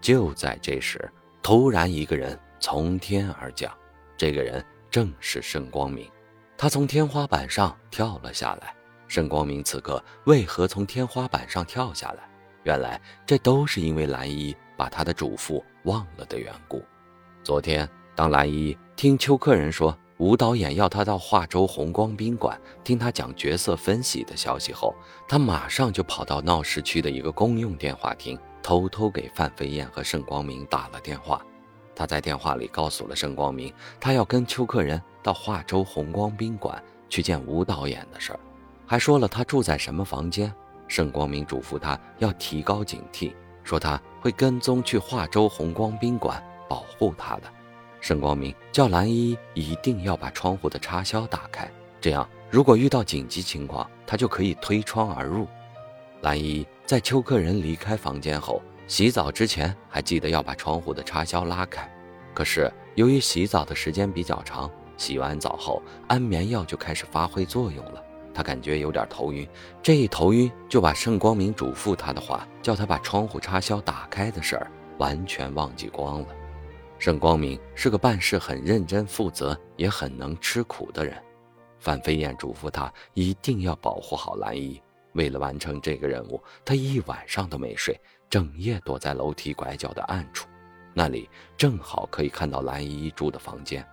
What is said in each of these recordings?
就在这时，突然一个人从天而降，这个人正是盛光明。他从天花板上跳了下来。盛光明此刻为何从天花板上跳下来？原来这都是因为蓝衣把他的嘱咐忘了的缘故。昨天，当蓝衣听邱克人说吴导演要他到华州红光宾馆听他讲角色分析的消息后，他马上就跑到闹市区的一个公用电话亭。偷偷给范飞燕和盛光明打了电话，他在电话里告诉了盛光明，他要跟邱克人到华州红光宾馆去见吴导演的事儿，还说了他住在什么房间。盛光明嘱咐他要提高警惕，说他会跟踪去华州红光宾馆保护他的。盛光明叫蓝衣一定要把窗户的插销打开，这样如果遇到紧急情况，他就可以推窗而入。蓝衣。在邱克人离开房间后，洗澡之前还记得要把窗户的插销拉开。可是由于洗澡的时间比较长，洗完澡后安眠药就开始发挥作用了，他感觉有点头晕。这一头晕，就把盛光明嘱咐他的话，叫他把窗户插销打开的事儿完全忘记光了。盛光明是个办事很认真负责，也很能吃苦的人。范飞燕嘱咐他一定要保护好蓝姨。为了完成这个任务，他一晚上都没睡，整夜躲在楼梯拐角的暗处，那里正好可以看到蓝依依住的房间。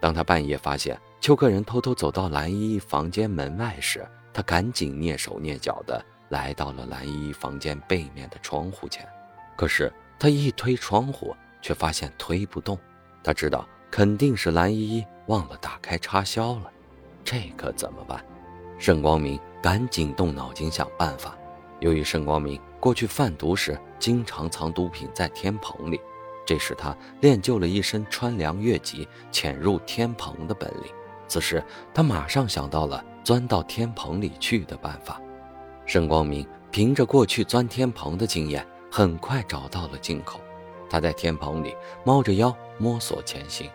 当他半夜发现邱克人偷偷走到蓝依依房间门外时，他赶紧蹑手蹑脚地来到了蓝依依房间背面的窗户前。可是他一推窗户，却发现推不动。他知道肯定是蓝依依忘了打开插销了，这可怎么办？盛光明。赶紧动脑筋想办法。由于盛光明过去贩毒时经常藏毒品在天棚里，这使他练就了一身穿梁越脊、潜入天棚的本领。此时，他马上想到了钻到天棚里去的办法。盛光明凭着过去钻天棚的经验，很快找到了进口。他在天棚里猫着腰摸索前行。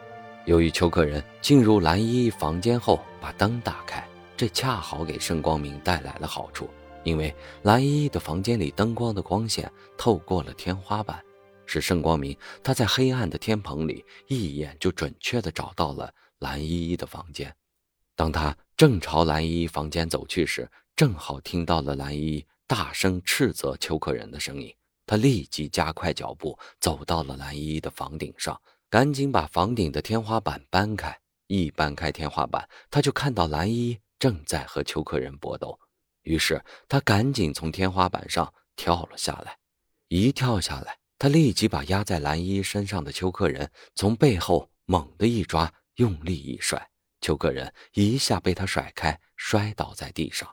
由于邱克人进入蓝依依房间后把灯打开。这恰好给盛光明带来了好处，因为蓝依依的房间里灯光的光线透过了天花板，使盛光明他在黑暗的天棚里一眼就准确地找到了蓝依依的房间。当他正朝蓝依依房间走去时，正好听到了蓝依依大声斥责邱克人的声音。他立即加快脚步走到了蓝依依的房顶上，赶紧把房顶的天花板搬开。一搬开天花板，他就看到蓝依依。正在和邱克人搏斗，于是他赶紧从天花板上跳了下来。一跳下来，他立即把压在蓝衣身上的邱克人从背后猛地一抓，用力一甩，邱克人一下被他甩开，摔倒在地上。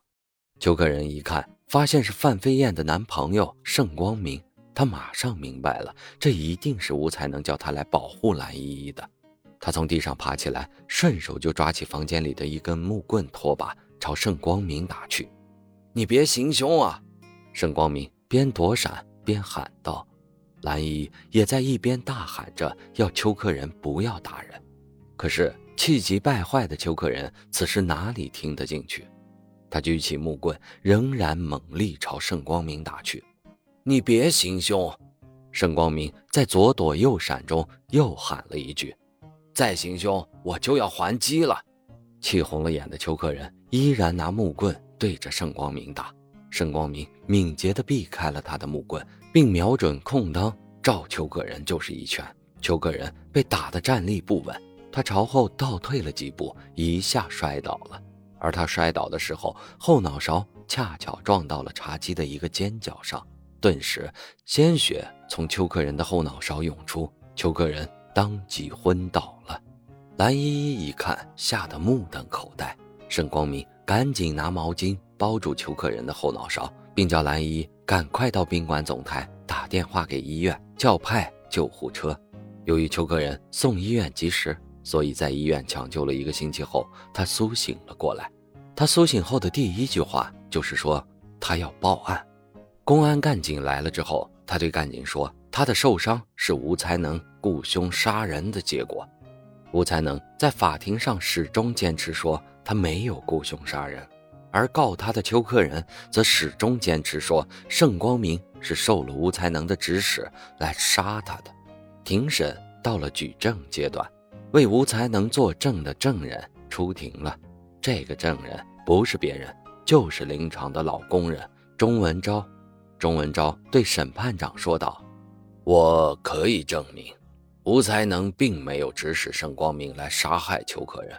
邱克人一看，发现是范飞燕的男朋友盛光明，他马上明白了，这一定是吴才能叫他来保护蓝依依的。他从地上爬起来，顺手就抓起房间里的一根木棍拖把，朝盛光明打去。“你别行凶啊！”盛光明边躲闪边喊道。蓝依也在一边大喊着要邱克人不要打人。可是气急败坏的邱克人此时哪里听得进去？他举起木棍，仍然猛力朝盛光明打去。“你别行凶！”盛光明在左躲右闪中又喊了一句。再行凶，我就要还击了！气红了眼的邱克人依然拿木棍对着盛光明打。盛光明敏捷地避开了他的木棍，并瞄准空当照邱克人就是一拳。邱克人被打得站立不稳，他朝后倒退了几步，一下摔倒了。而他摔倒的时候，后脑勺恰巧撞到了茶几的一个尖角上，顿时鲜血从邱克人的后脑勺涌出。邱克人。当即昏倒了，蓝依依一看，吓得目瞪口呆。盛光明赶紧拿毛巾包住邱克人的后脑勺，并叫蓝依依赶快到宾馆总台打电话给医院，叫派救护车。由于邱克仁送医院及时，所以在医院抢救了一个星期后，他苏醒了过来。他苏醒后的第一句话就是说他要报案。公安干警来了之后，他对干警说他的受伤是吴才能雇凶杀人的结果。吴才能在法庭上始终坚持说他没有雇凶杀人。而告他的邱克仁则始终坚持说，盛光明是受了吴才能的指使来杀他的。庭审到了举证阶段，为吴才能作证的证人出庭了。这个证人不是别人，就是林场的老工人钟文昭。钟文昭对审判长说道：“我可以证明，吴才能并没有指使盛光明来杀害邱克仁。”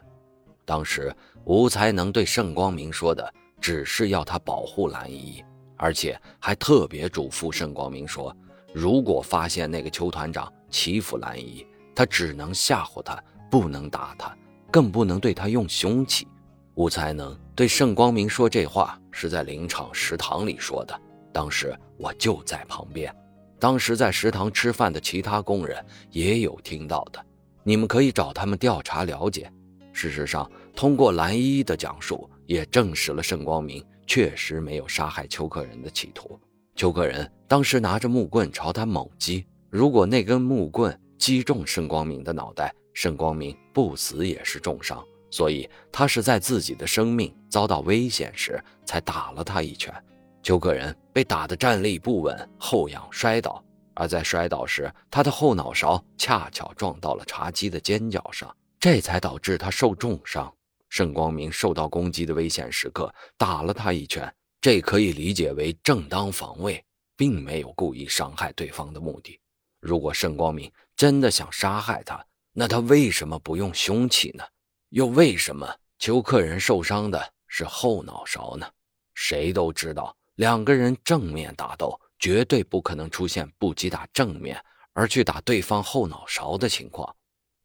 当时吴才能对盛光明说的只是要他保护蓝依依，而且还特别嘱咐盛光明说，如果发现那个邱团长欺负蓝依依，他只能吓唬他，不能打他，更不能对他用凶器。吴才能对盛光明说这话是在林场食堂里说的，当时我就在旁边，当时在食堂吃饭的其他工人也有听到的，你们可以找他们调查了解。事实上，通过蓝依依的讲述，也证实了盛光明确实没有杀害邱克仁的企图。邱克仁当时拿着木棍朝他猛击，如果那根木棍击中盛光明的脑袋，盛光明不死也是重伤。所以他是在自己的生命遭到危险时才打了他一拳。邱克人被打得站立不稳，后仰摔倒，而在摔倒时，他的后脑勺恰巧撞到了茶几的尖角上。这才导致他受重伤。盛光明受到攻击的危险时刻打了他一拳，这可以理解为正当防卫，并没有故意伤害对方的目的。如果盛光明真的想杀害他，那他为什么不用凶器呢？又为什么邱克人受伤的是后脑勺呢？谁都知道，两个人正面打斗绝对不可能出现不击打正面而去打对方后脑勺的情况。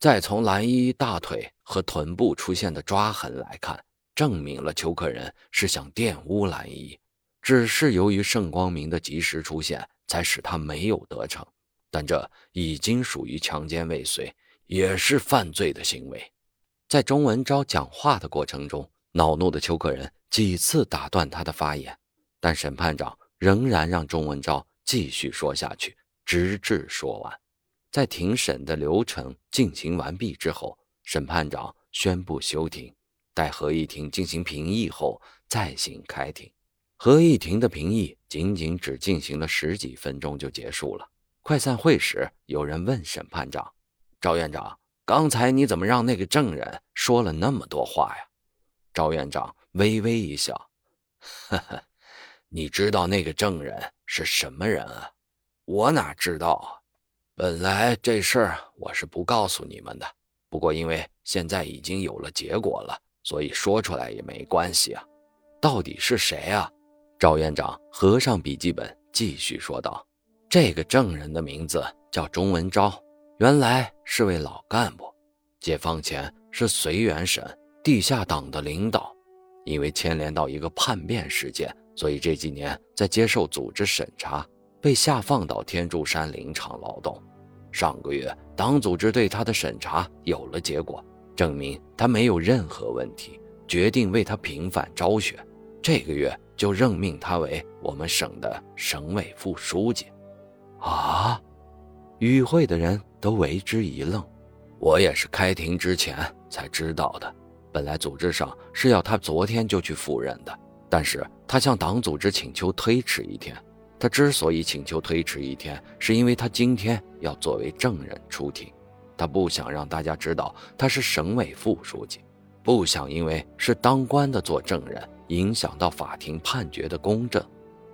再从蓝衣大腿和臀部出现的抓痕来看，证明了邱克仁是想玷污蓝衣，只是由于盛光明的及时出现，才使他没有得逞。但这已经属于强奸未遂，也是犯罪的行为。在钟文昭讲话的过程中，恼怒的邱克仁几次打断他的发言，但审判长仍然让钟文昭继续说下去，直至说完。在庭审的流程进行完毕之后，审判长宣布休庭，待合议庭进行评议后再行开庭。合议庭的评议仅仅只进行了十几分钟就结束了。快散会时，有人问审判长：“赵院长，刚才你怎么让那个证人说了那么多话呀？”赵院长微微一笑：“呵呵，你知道那个证人是什么人啊？我哪知道啊。”本来这事儿我是不告诉你们的，不过因为现在已经有了结果了，所以说出来也没关系啊。到底是谁啊？赵院长合上笔记本，继续说道：“这个证人的名字叫钟文昭，原来是位老干部，解放前是绥远省地下党的领导，因为牵连到一个叛变事件，所以这几年在接受组织审查。”被下放到天柱山林场劳动。上个月，党组织对他的审查有了结果，证明他没有任何问题，决定为他平反昭雪。这个月就任命他为我们省的省委副书记。啊！与会的人都为之一愣。我也是开庭之前才知道的。本来组织上是要他昨天就去赴任的，但是他向党组织请求推迟一天。他之所以请求推迟一天，是因为他今天要作为证人出庭，他不想让大家知道他是省委副书记，不想因为是当官的做证人影响到法庭判决的公正，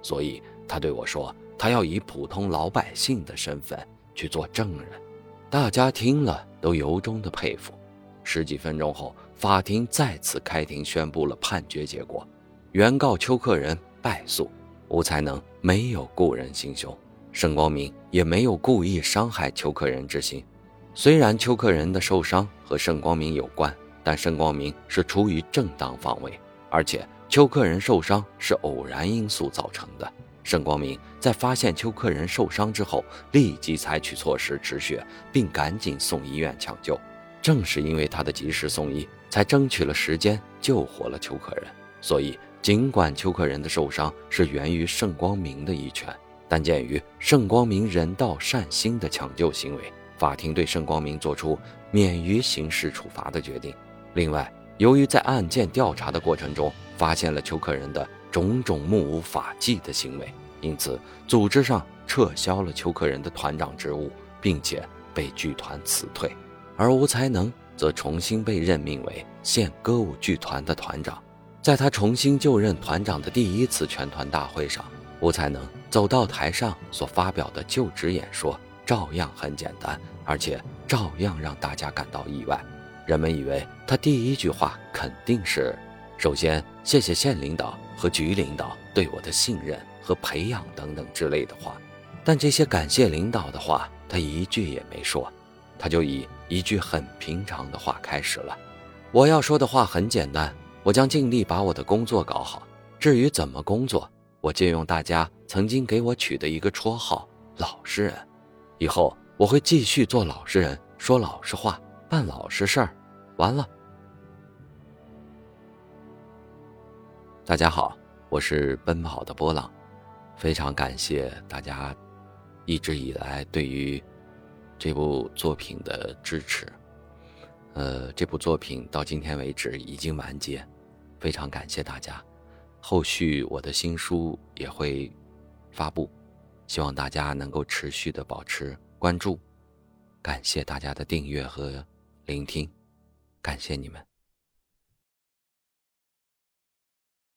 所以他对我说，他要以普通老百姓的身份去做证人。大家听了都由衷的佩服。十几分钟后，法庭再次开庭，宣布了判决结果，原告邱克仁败诉。吴才能没有故人行凶，盛光明也没有故意伤害邱克仁之心。虽然邱克仁的受伤和盛光明有关，但盛光明是出于正当防卫，而且邱克仁受伤是偶然因素造成的。盛光明在发现邱克仁受伤之后，立即采取措施止血，并赶紧送医院抢救。正是因为他的及时送医，才争取了时间，救活了邱克仁。所以，尽管邱克仁的受伤是源于盛光明的一拳，但鉴于盛光明人道善心的抢救行为，法庭对盛光明作出免于刑事处罚的决定。另外，由于在案件调查的过程中发现了邱克仁的种种目无法纪的行为，因此组织上撤销了邱克仁的团长职务，并且被剧团辞退，而吴才能则重新被任命为县歌舞剧团的团长。在他重新就任团长的第一次全团大会上，吴才能走到台上所发表的就职演说，照样很简单，而且照样让大家感到意外。人们以为他第一句话肯定是：“首先，谢谢县领导和局领导对我的信任和培养等等之类的话。”但这些感谢领导的话，他一句也没说。他就以一句很平常的话开始了：“我要说的话很简单，我将尽力把我的工作搞好。至于怎么工作，我借用大家曾经给我取的一个绰号‘老实人’。以后我会继续做老实人，说老实话，办老实事儿。”完了，大家好，我是奔跑的波浪，非常感谢大家一直以来对于这部作品的支持。呃，这部作品到今天为止已经完结，非常感谢大家。后续我的新书也会发布，希望大家能够持续的保持关注，感谢大家的订阅和聆听。感谢你们。